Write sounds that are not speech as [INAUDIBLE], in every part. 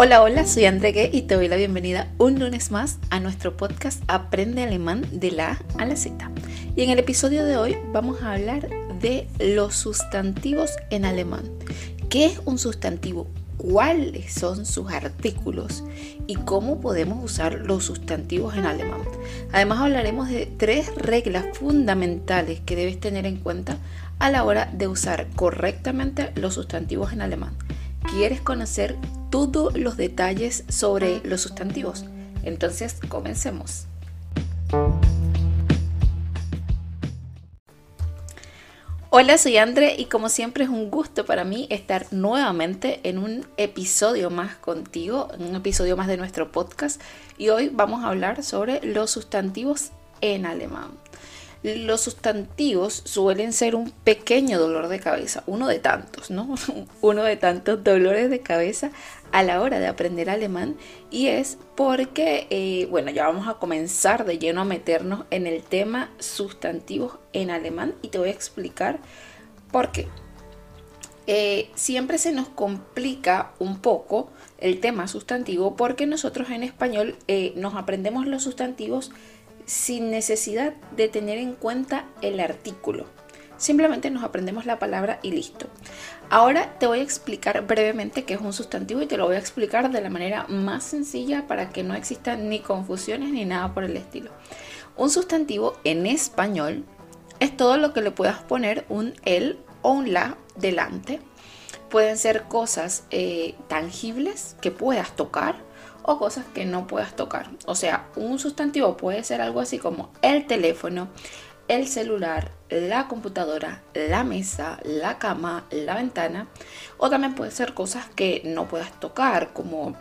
Hola, hola, soy Andreque y te doy la bienvenida un lunes más a nuestro podcast Aprende Alemán de la A a la Z. Y en el episodio de hoy vamos a hablar de los sustantivos en alemán. ¿Qué es un sustantivo? ¿Cuáles son sus artículos? ¿Y cómo podemos usar los sustantivos en alemán? Además hablaremos de tres reglas fundamentales que debes tener en cuenta a la hora de usar correctamente los sustantivos en alemán. ¿Quieres conocer todos los detalles sobre los sustantivos? Entonces, comencemos. Hola, soy Andre y como siempre es un gusto para mí estar nuevamente en un episodio más contigo, en un episodio más de nuestro podcast y hoy vamos a hablar sobre los sustantivos en alemán. Los sustantivos suelen ser un pequeño dolor de cabeza, uno de tantos, ¿no? [LAUGHS] uno de tantos dolores de cabeza a la hora de aprender alemán y es porque, eh, bueno, ya vamos a comenzar de lleno a meternos en el tema sustantivos en alemán y te voy a explicar por qué. Eh, siempre se nos complica un poco el tema sustantivo porque nosotros en español eh, nos aprendemos los sustantivos sin necesidad de tener en cuenta el artículo. Simplemente nos aprendemos la palabra y listo. Ahora te voy a explicar brevemente qué es un sustantivo y te lo voy a explicar de la manera más sencilla para que no existan ni confusiones ni nada por el estilo. Un sustantivo en español es todo lo que le puedas poner un el o un la delante. Pueden ser cosas eh, tangibles que puedas tocar o cosas que no puedas tocar. O sea, un sustantivo puede ser algo así como el teléfono, el celular, la computadora, la mesa, la cama, la ventana. O también puede ser cosas que no puedas tocar como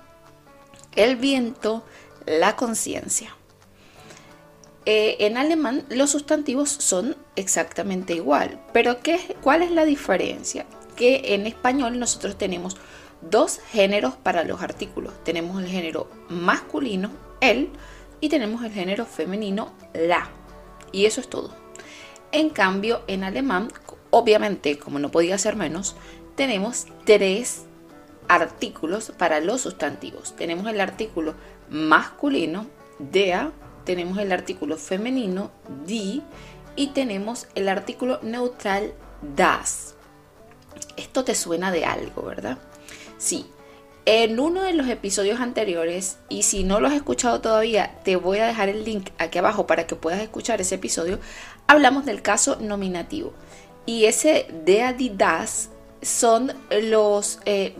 el viento, la conciencia. Eh, en alemán los sustantivos son exactamente igual, pero ¿qué, ¿cuál es la diferencia? Que en español nosotros tenemos dos géneros para los artículos. Tenemos el género masculino, el, y tenemos el género femenino, la. Y eso es todo. En cambio, en alemán, obviamente, como no podía ser menos, tenemos tres artículos para los sustantivos. Tenemos el artículo masculino, der, tenemos el artículo femenino, die, y tenemos el artículo neutral, das. Esto te suena de algo, ¿verdad? Sí, en uno de los episodios anteriores, y si no lo has escuchado todavía, te voy a dejar el link aquí abajo para que puedas escuchar ese episodio, hablamos del caso nominativo. Y ese de Adidas son los eh,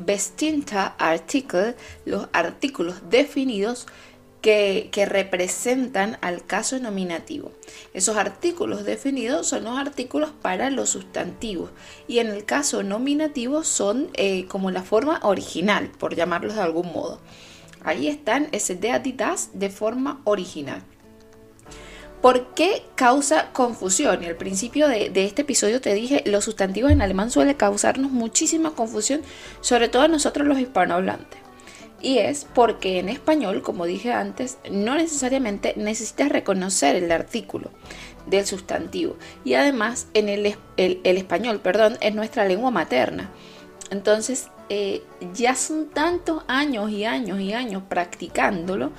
Article, los artículos definidos que, representan al caso nominativo. Esos artículos definidos son los artículos para los sustantivos y en el caso nominativo son eh, como la forma original, por llamarlos de algún modo. Ahí están ese de Adidas de forma original. ¿Por qué causa confusión? Y al principio de, de, este episodio te dije, los sustantivos en alemán suelen causarnos muchísima confusión, sobre todo a nosotros los hispanohablantes. Y es porque en español, como dije antes, no necesariamente necesitas reconocer el artículo del sustantivo. Y además, en el, español, perdón, es nuestra lengua materna. Entonces, eh, ya son tantos años y años y años practicándolo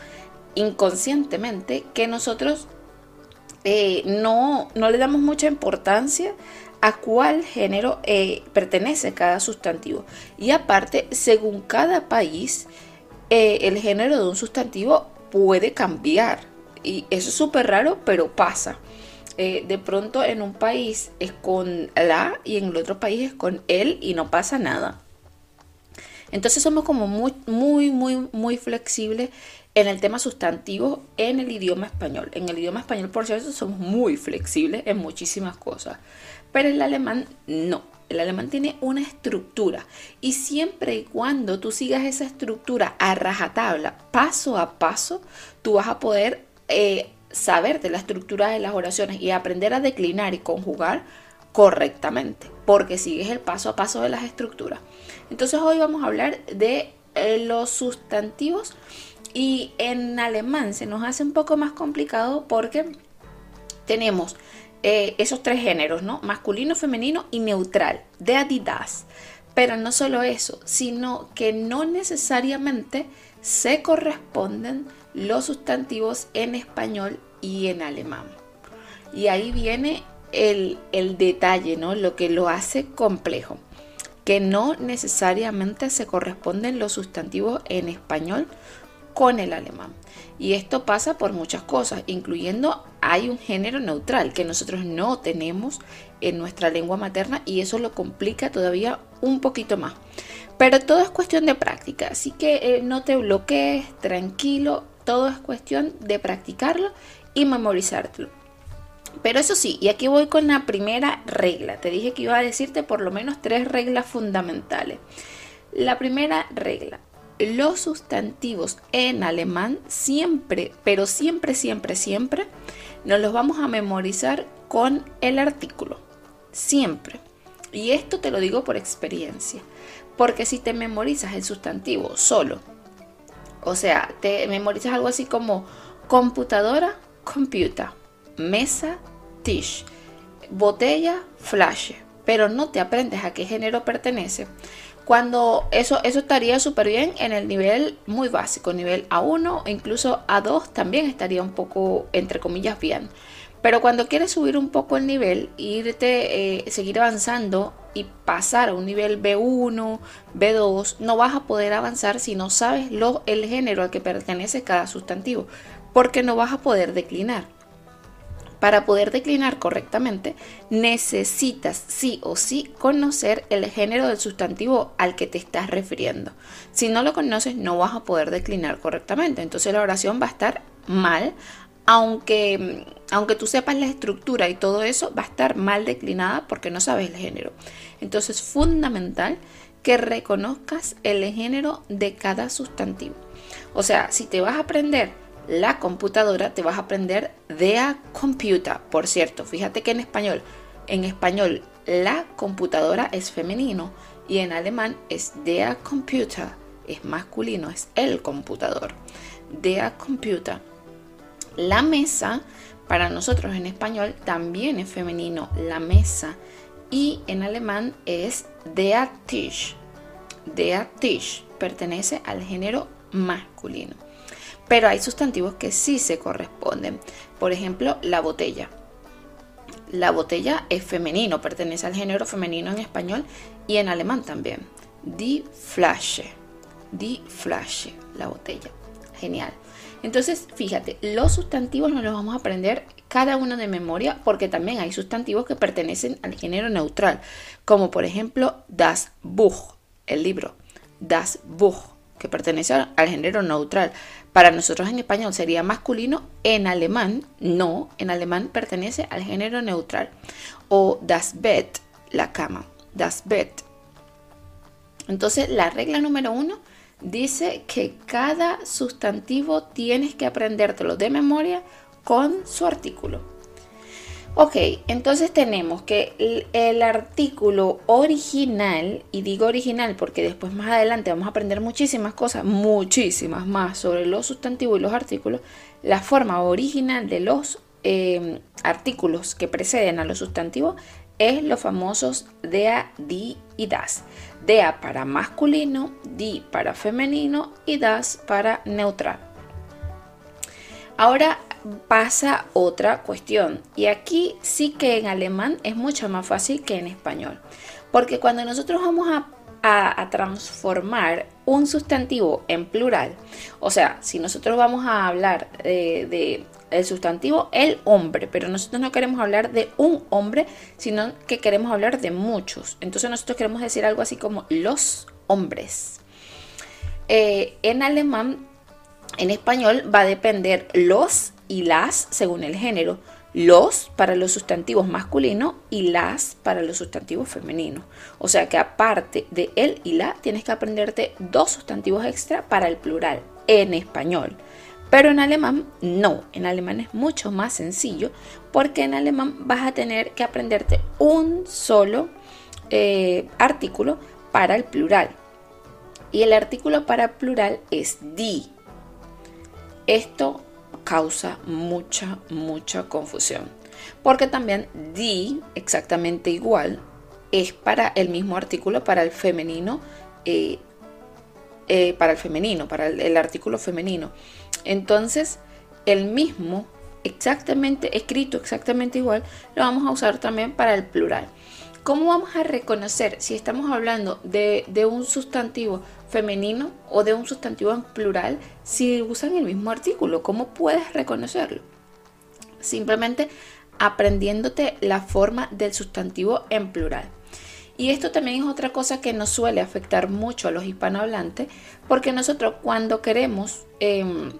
inconscientemente que nosotros eh, no, no, le damos mucha importancia a cuál género eh, pertenece cada sustantivo. Y aparte, según cada país, eh, el género de un sustantivo puede cambiar. Y eso es súper raro, pero pasa. Eh, de pronto en un país es con la y en el otro país es con él y no pasa nada. Entonces somos como muy, muy, muy, muy flexibles en el tema sustantivo en el idioma español. En el idioma español, por cierto, somos muy flexibles en muchísimas cosas. Pero en el alemán no. El alemán tiene una estructura y siempre y cuando tú sigas esa estructura a rajatabla, paso a paso, tú vas a poder eh, saberte la estructura de las oraciones y aprender a declinar y conjugar correctamente, porque sigues el paso a paso de las estructuras. Entonces hoy vamos a hablar de eh, los sustantivos y en alemán se nos hace un poco más complicado porque tenemos eh, esos tres géneros, ¿no? Masculino, femenino y neutral, de Adidas. Pero no solo eso, sino que no necesariamente se corresponden los sustantivos en español y en alemán. Y ahí viene el, el detalle, ¿no? Lo que lo hace complejo que no necesariamente se corresponden los sustantivos en español con el alemán. Y esto pasa por muchas cosas, incluyendo hay un género neutral que nosotros no tenemos en nuestra lengua materna y eso lo complica todavía un poquito más. Pero todo es cuestión de práctica, así que eh, no te bloquees, tranquilo, todo es cuestión de practicarlo y memorizarlo. Pero eso sí, y aquí voy con la primera regla. Te dije que iba a decirte por lo menos tres reglas fundamentales. La primera regla, los sustantivos en alemán siempre, pero siempre, siempre, siempre, nos los vamos a memorizar con el artículo. Siempre. Y esto te lo digo por experiencia. Porque si te memorizas el sustantivo solo, o sea, te memorizas algo así como computadora, computer mesa, tish, botella, flash, pero no te aprendes a qué género pertenece. Cuando eso, eso estaría súper bien en el nivel muy básico, nivel A1 e incluso A2 también estaría un poco, entre comillas, bien. Pero cuando quieres subir un poco el nivel, irte, eh, seguir avanzando y pasar a un nivel B1, B2, no vas a poder avanzar si no sabes lo, el género al que pertenece cada sustantivo, porque no vas a poder declinar. Para poder declinar correctamente, necesitas sí o sí conocer el género del sustantivo al que te estás refiriendo. Si no lo conoces, no vas a poder declinar correctamente. Entonces la oración va a estar mal, aunque, aunque tú sepas la estructura y todo eso, va a estar mal declinada porque no sabes el género. Entonces es fundamental que reconozcas el género de cada sustantivo. O sea, si te vas a aprender la computadora, te vas a aprender a computer. Por cierto, fíjate que en español, en español la computadora es femenino y en alemán es der Computer, es masculino, es el computador. Der Computer. La mesa, para nosotros en español, también es femenino, la mesa. Y en alemán es der Tisch. Der Tisch pertenece al género masculino. Pero hay sustantivos que sí se corresponden. Por ejemplo, la botella. La botella es femenino, pertenece al género femenino en español y en alemán también. Die Flasche. Die Flasche, la botella. Genial. Entonces, fíjate, los sustantivos nos los vamos a aprender cada uno de memoria porque también hay sustantivos que pertenecen al género neutral, como por ejemplo das Buch, el libro. Das Buch que pertenece al género neutral. Para nosotros en español sería masculino, en alemán no, en alemán pertenece al género neutral. O das Bett, la cama, das Bett. Entonces la regla número uno dice que cada sustantivo tienes que aprendértelo de memoria con su artículo. Ok, entonces tenemos que el, artículo original, y digo original porque después más adelante vamos a aprender muchísimas cosas, muchísimas más sobre los sustantivos y los artículos, la forma original de los em, artículos que preceden a los sustantivos es los famosos dea, di y das. Dea para masculino, di para femenino y das para neutral. Ahora pasa otra cuestión. Y aquí sí que en alemán es mucho más fácil que en español. Porque cuando nosotros vamos a, transformar un sustantivo en plural, o sea, si nosotros vamos a hablar de, el sustantivo el hombre, pero nosotros no queremos hablar de un hombre, sino que queremos hablar de muchos. Entonces nosotros queremos decir algo así como los hombres. Eh, en alemán, en español va a depender los y las según el género. Los para los sustantivos masculinos y las para los sustantivos femeninos. O sea que aparte de el y la, tienes que aprenderte dos sustantivos extra para el plural en español. Pero en alemán no, en alemán es mucho más sencillo porque en alemán vas a tener que aprenderte un solo eh, artículo para el plural. Y el artículo para plural es die. Esto causa mucha, mucha confusión. Porque también di, exactamente igual, es para el mismo artículo, para el femenino, eh, eh, para el femenino, para el, artículo femenino. Entonces, el mismo, exactamente, escrito exactamente igual, lo vamos a usar también para el plural. ¿Cómo vamos a reconocer si estamos hablando de, de, un sustantivo femenino o de un sustantivo en plural si usan el mismo artículo? ¿Cómo puedes reconocerlo? Simplemente aprendiéndote la forma del sustantivo en plural. Y esto también es otra cosa que nos suele afectar mucho a los hispanohablantes, porque nosotros cuando queremos em,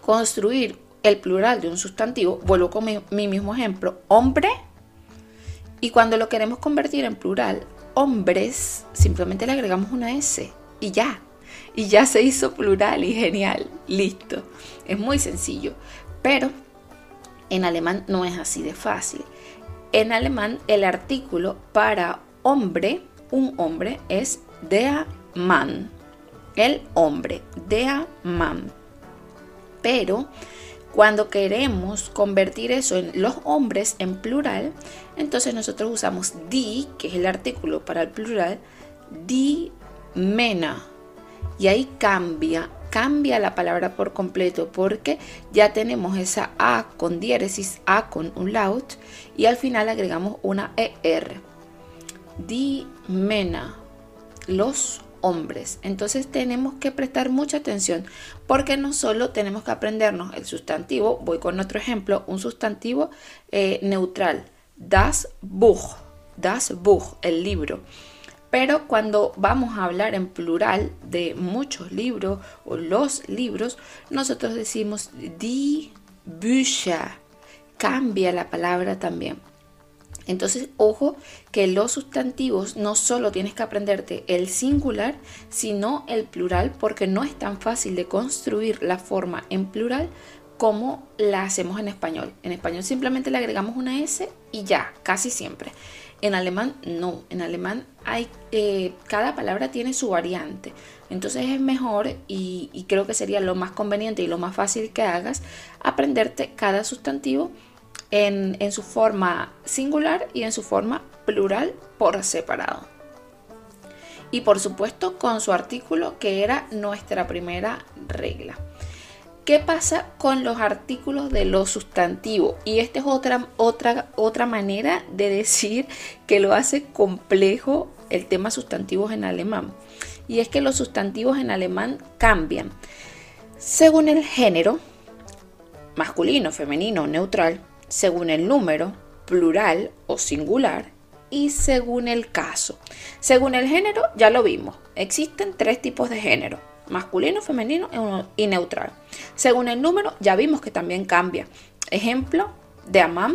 construir el plural de un sustantivo, vuelvo con mi, mi, mismo ejemplo, hombre, y cuando lo queremos convertir en plural, hombres, simplemente le agregamos una S y ya. Y ya se hizo plural y genial, listo. Es muy sencillo. Pero en alemán no es así de fácil. En alemán el artículo para hombre, un hombre, es der Mann. El hombre, der Mann. Pero cuando queremos convertir eso en los hombres en plural, entonces nosotros usamos die, que es el artículo para el plural, die Mena. Y ahí cambia cambia la palabra por completo porque ya tenemos esa A con diéresis, A con un laut y al final agregamos una ER. Dimena, los hombres. Entonces tenemos que prestar mucha atención porque no solo tenemos que aprendernos el sustantivo, voy con otro ejemplo, un sustantivo eh, neutral, das Buch, das Buch, el libro. Pero cuando vamos a hablar en plural de muchos libros o los libros, nosotros decimos die Bücher. Cambia la palabra también. Entonces, ojo que los sustantivos no solo tienes que aprenderte el singular, sino el plural, porque no es tan fácil de construir la forma en plural como la hacemos en español. En español simplemente le agregamos una S y ya, casi siempre. En alemán no, en alemán hay, eh, cada palabra tiene su variante. Entonces es mejor y, creo que sería lo más conveniente y lo más fácil que hagas aprenderte cada sustantivo en, en su forma singular y en su forma plural por separado. Y por supuesto con su artículo que era nuestra primera regla. ¿Qué pasa con los artículos de los sustantivos? Y esta es otra, otra, otra manera de decir que lo hace complejo el tema sustantivos en alemán. Y es que los sustantivos en alemán cambian según el género, masculino, femenino, neutral, según el número, plural o singular, y según el caso. Según el género, ya lo vimos, existen tres tipos de género masculino, femenino y neutral. Según el número, ya vimos que también cambia. Ejemplo, de amam,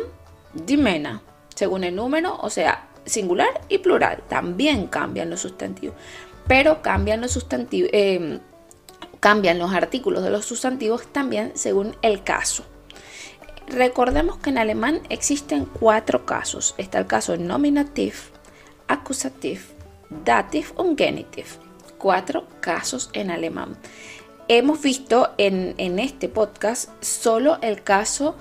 dimena. Según el número, o sea, singular y plural, también cambian los sustantivos. Pero cambian los sustantivos, em, cambian los artículos de los sustantivos también según el caso. Recordemos que en alemán existen cuatro casos. Está el caso nominativ, accusativ, dativ y genitiv cuatro casos en alemán. Hemos visto en, este podcast solo el caso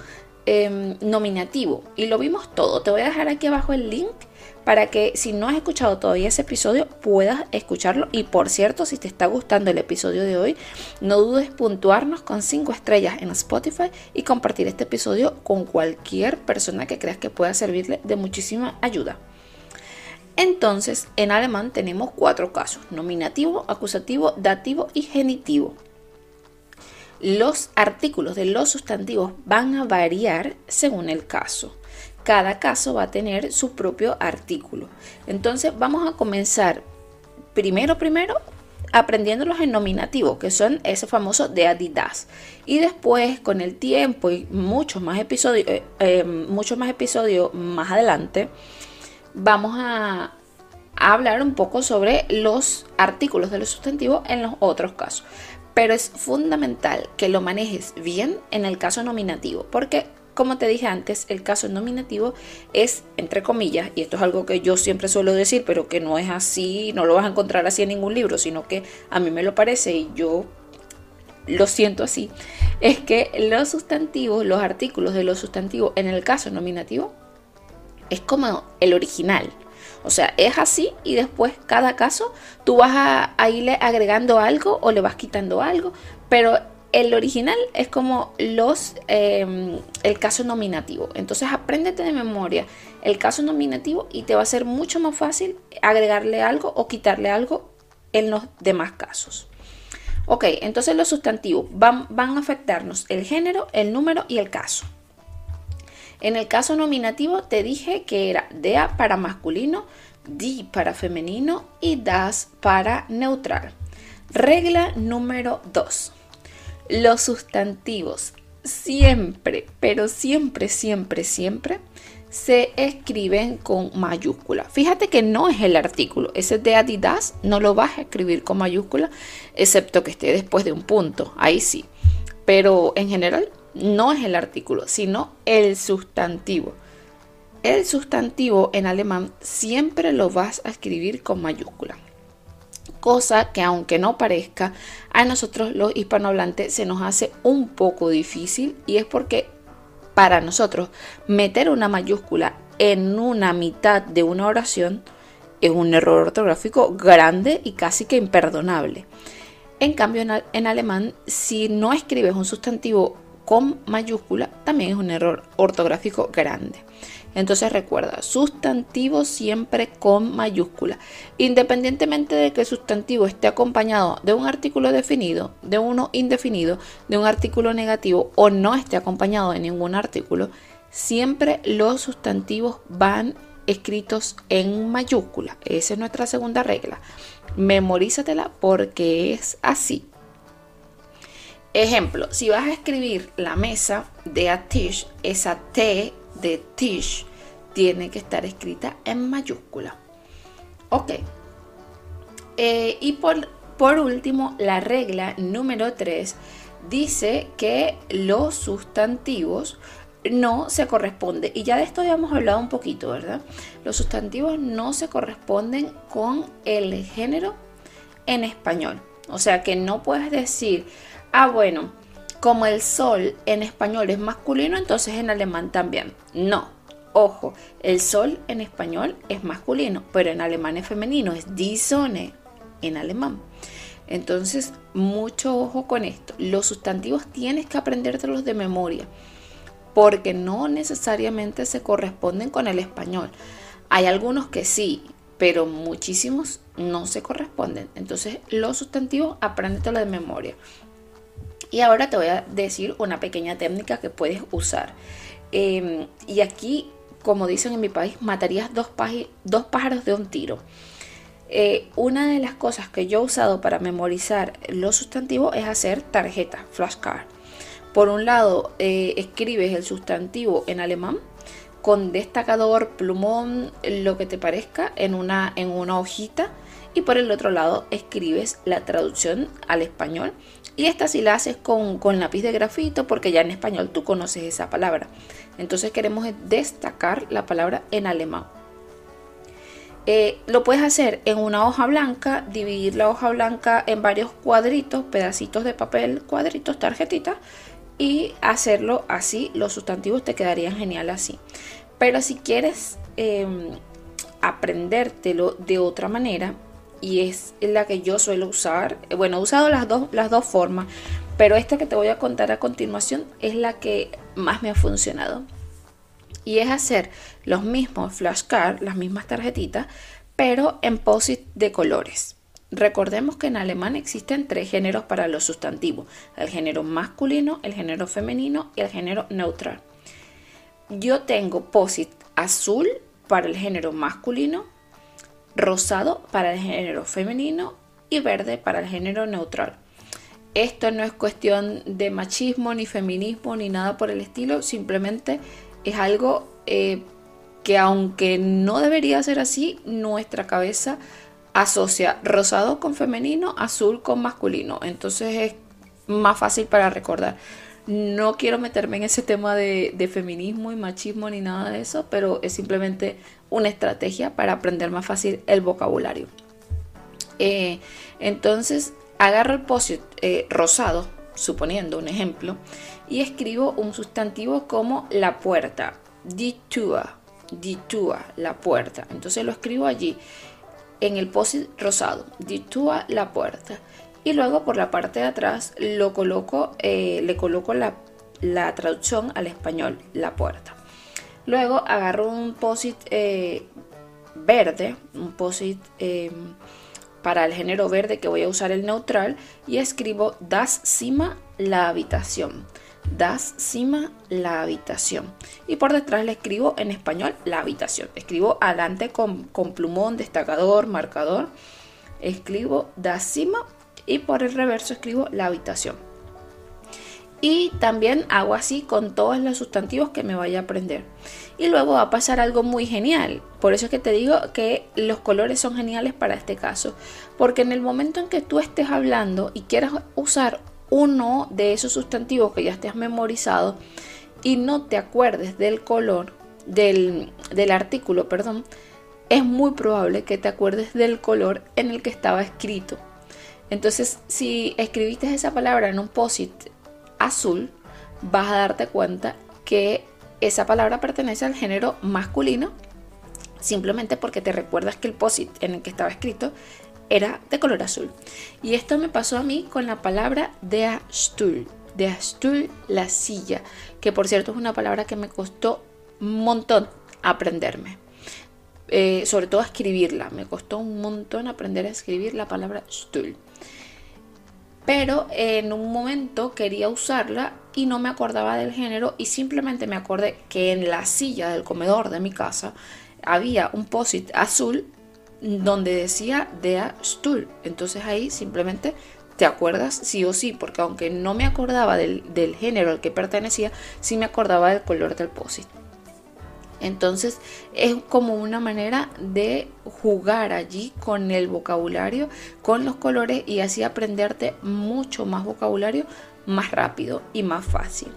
em, nominativo y lo vimos todo. Te voy a dejar aquí abajo el link para que si no has escuchado todavía ese episodio puedas escucharlo. Y por cierto, si te está gustando el episodio de hoy, no dudes puntuarnos con 5 estrellas en Spotify y compartir este episodio con cualquier persona que creas que pueda servirle de muchísima ayuda. Entonces, en alemán tenemos cuatro casos, nominativo, acusativo, dativo y genitivo. Los artículos de los sustantivos van a variar según el caso. Cada caso va a tener su propio artículo. Entonces, vamos a comenzar primero, primero, aprendiéndolos en nominativo, que son ese famoso de Adidas. Y después, con el tiempo y muchos más episodios, eh, eh, muchos más episodios más adelante, vamos a, hablar un poco sobre los artículos de los sustantivos en los otros casos. Pero es fundamental que lo manejes bien en el caso nominativo, porque como te dije antes, el caso nominativo es, entre comillas, y esto es algo que yo siempre suelo decir, pero que no es así, no lo vas a encontrar así en ningún libro, sino que a mí me lo parece y yo lo siento así, es que los sustantivos, los artículos de los sustantivos en el caso nominativo, es como el original. O sea, es así y después cada caso tú vas a, irle agregando algo o le vas quitando algo, pero el original es como los em, el caso nominativo. Entonces apréndete de memoria el caso nominativo y te va a ser mucho más fácil agregarle algo o quitarle algo en los demás casos. Ok, entonces los sustantivos van, van a afectarnos el género, el número y el caso. En el caso nominativo te dije que era DEA para masculino, DI para femenino y DAS para neutral. Regla número 2. Los sustantivos siempre, pero siempre, siempre, siempre se escriben con mayúscula. Fíjate que no es el artículo. Ese de Adidas no lo vas a escribir con mayúscula, excepto que esté después de un punto. Ahí sí. Pero en general no es el artículo, sino el sustantivo. El sustantivo en alemán siempre lo vas a escribir con mayúscula. Cosa que aunque no parezca, a nosotros los hispanohablantes se nos hace un poco difícil y es porque para nosotros meter una mayúscula en una mitad de una oración es un error ortográfico grande y casi que imperdonable. En cambio, en, alemán, si no escribes un sustantivo con mayúscula, también es un error ortográfico grande. Entonces recuerda, sustantivo siempre con mayúscula. Independientemente de que el sustantivo esté acompañado de un artículo definido, de uno indefinido, de un artículo negativo o no esté acompañado de ningún artículo, siempre los sustantivos van escritos en mayúscula. Esa es nuestra segunda regla. Memorízatela porque es así. Ejemplo, si vas a escribir la mesa de a tish, esa T de Tish tiene que estar escrita en mayúscula. Ok. Eh, y por, por último, la regla número 3 dice que los sustantivos no se corresponden. Y ya de esto ya hemos hablado un poquito, ¿verdad? Los sustantivos no se corresponden con el género en español. O sea que no puedes decir, ah, bueno, como el sol en español es masculino, entonces en alemán también. No, ojo, el sol en español es masculino, pero en alemán es femenino, es die Sonne en alemán. Entonces, mucho ojo con esto. Los sustantivos tienes que aprendértelos de memoria, porque no necesariamente se corresponden con el español. Hay algunos que sí, pero muchísimos no se corresponden. Entonces, los sustantivos apréndetelo de memoria. Y ahora te voy a decir una pequeña técnica que puedes usar. Em, y aquí, como dicen en mi país, matarías dos, pájaros de un tiro. Eh, una de las cosas que yo he usado para memorizar los sustantivos es hacer tarjetas, flashcard. Por un lado, eh, escribes el sustantivo en alemán con destacador, plumón, lo que te parezca, en una hojita. Y por el otro lado, escribes la traducción al español y esta si la haces con, lápiz de grafito porque ya en español tú conoces esa palabra. Entonces queremos destacar la palabra en alemán. Eh, lo puedes hacer en una hoja blanca, dividir la hoja blanca en varios cuadritos, pedacitos de papel, cuadritos, tarjetitas y hacerlo así. Los sustantivos te quedarían genial así. Pero si quieres em, aprendértelo de otra manera, y es la que yo suelo usar. Bueno, he usado las dos, las dos formas, pero esta que te voy a contar a continuación es la que más me ha funcionado. Y es hacer los mismos flashcards, las mismas tarjetitas, pero en posit de colores. Recordemos que en alemán existen tres géneros para los sustantivos, el género masculino, el género femenino y el género neutral. Yo tengo posit azul para el género masculino, rosado para el género femenino y verde para el género neutral. Esto no es cuestión de machismo, ni feminismo, ni nada por el estilo, simplemente es algo eh, que aunque no debería ser así, nuestra cabeza asocia rosado con femenino, azul con masculino. Entonces es más fácil para recordar. No quiero meterme en ese tema de, feminismo y machismo ni nada de eso, pero es simplemente una estrategia para aprender más fácil el vocabulario. Eh, entonces, agarro el post eh, rosado, suponiendo un ejemplo, y escribo un sustantivo como la puerta, die Tür, Ditúa, la puerta. Entonces lo escribo allí en el post rosado. Ditúa, la puerta. Y luego por la parte de atrás lo coloco, eh, le coloco la, traducción al español, la puerta. Luego agarro un post eh, verde, un post eh, para el género verde que voy a usar el neutral y escribo das cima la habitación. Das cima la habitación. Y por detrás le escribo en español la habitación. Escribo adelante con plumón, destacador, marcador. Escribo das cima y por el reverso escribo la habitación. Y también hago así con todos los sustantivos que me vaya a aprender. Y luego va a pasar algo muy genial. Por eso es que te digo que los colores son geniales para este caso. Porque en el momento en que tú estés hablando y quieras usar uno de esos sustantivos que ya te has memorizado y no te acuerdes del color, del, del artículo, perdón, es muy probable que te acuerdes del color en el que estaba escrito. Entonces, si escribiste esa palabra en un posit azul, vas a darte cuenta que esa palabra pertenece al género masculino, simplemente porque te recuerdas que el posit en el que estaba escrito era de color azul. Y esto me pasó a mí con la palabra de Stuhl. De Stuhl, la silla, que por cierto es una palabra que me costó un montón aprenderme. Eh, sobre todo escribirla. Me costó un montón aprender a escribir la palabra Stuhl pero en un momento quería usarla y no me acordaba del género y simplemente me acordé que en la silla del comedor de mi casa había un posit azul donde decía Dea Stuhl. Entonces ahí simplemente te acuerdas sí o sí, porque aunque no me acordaba del, del género al que pertenecía, sí me acordaba del color del posit. Entonces es como una manera de jugar allí con el vocabulario, con los colores y así aprenderte mucho más vocabulario más rápido y más fácil.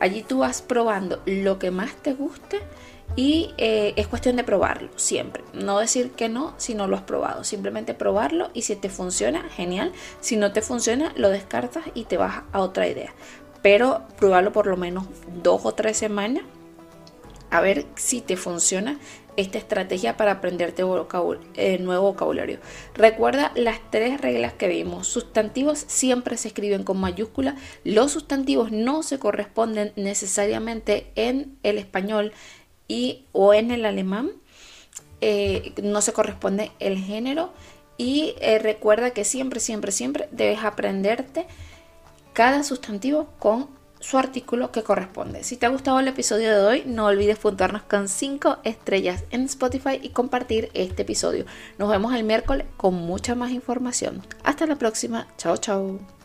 Allí tú vas probando lo que más te guste y eh, es cuestión de probarlo siempre. No decir que no si no lo has probado. Simplemente probarlo y si te funciona, genial. Si no te funciona, lo descartas y te vas a otra idea. Pero probarlo por lo menos dos o tres semanas a ver si te funciona esta estrategia para aprenderte eh, nuevo vocabulario. Recuerda las tres reglas que vimos. Sustantivos siempre se escriben con mayúscula. Los sustantivos no se corresponden necesariamente en el español y o en el alemán. Eh, no se corresponde el género. Y eh, recuerda que siempre, siempre, siempre debes aprenderte cada sustantivo con su artículo que corresponde. Si te ha gustado el episodio de hoy, no olvides puntuarnos con 5 estrellas en Spotify y compartir este episodio. Nos vemos el miércoles con mucha más información. Hasta la próxima. Chao, chao.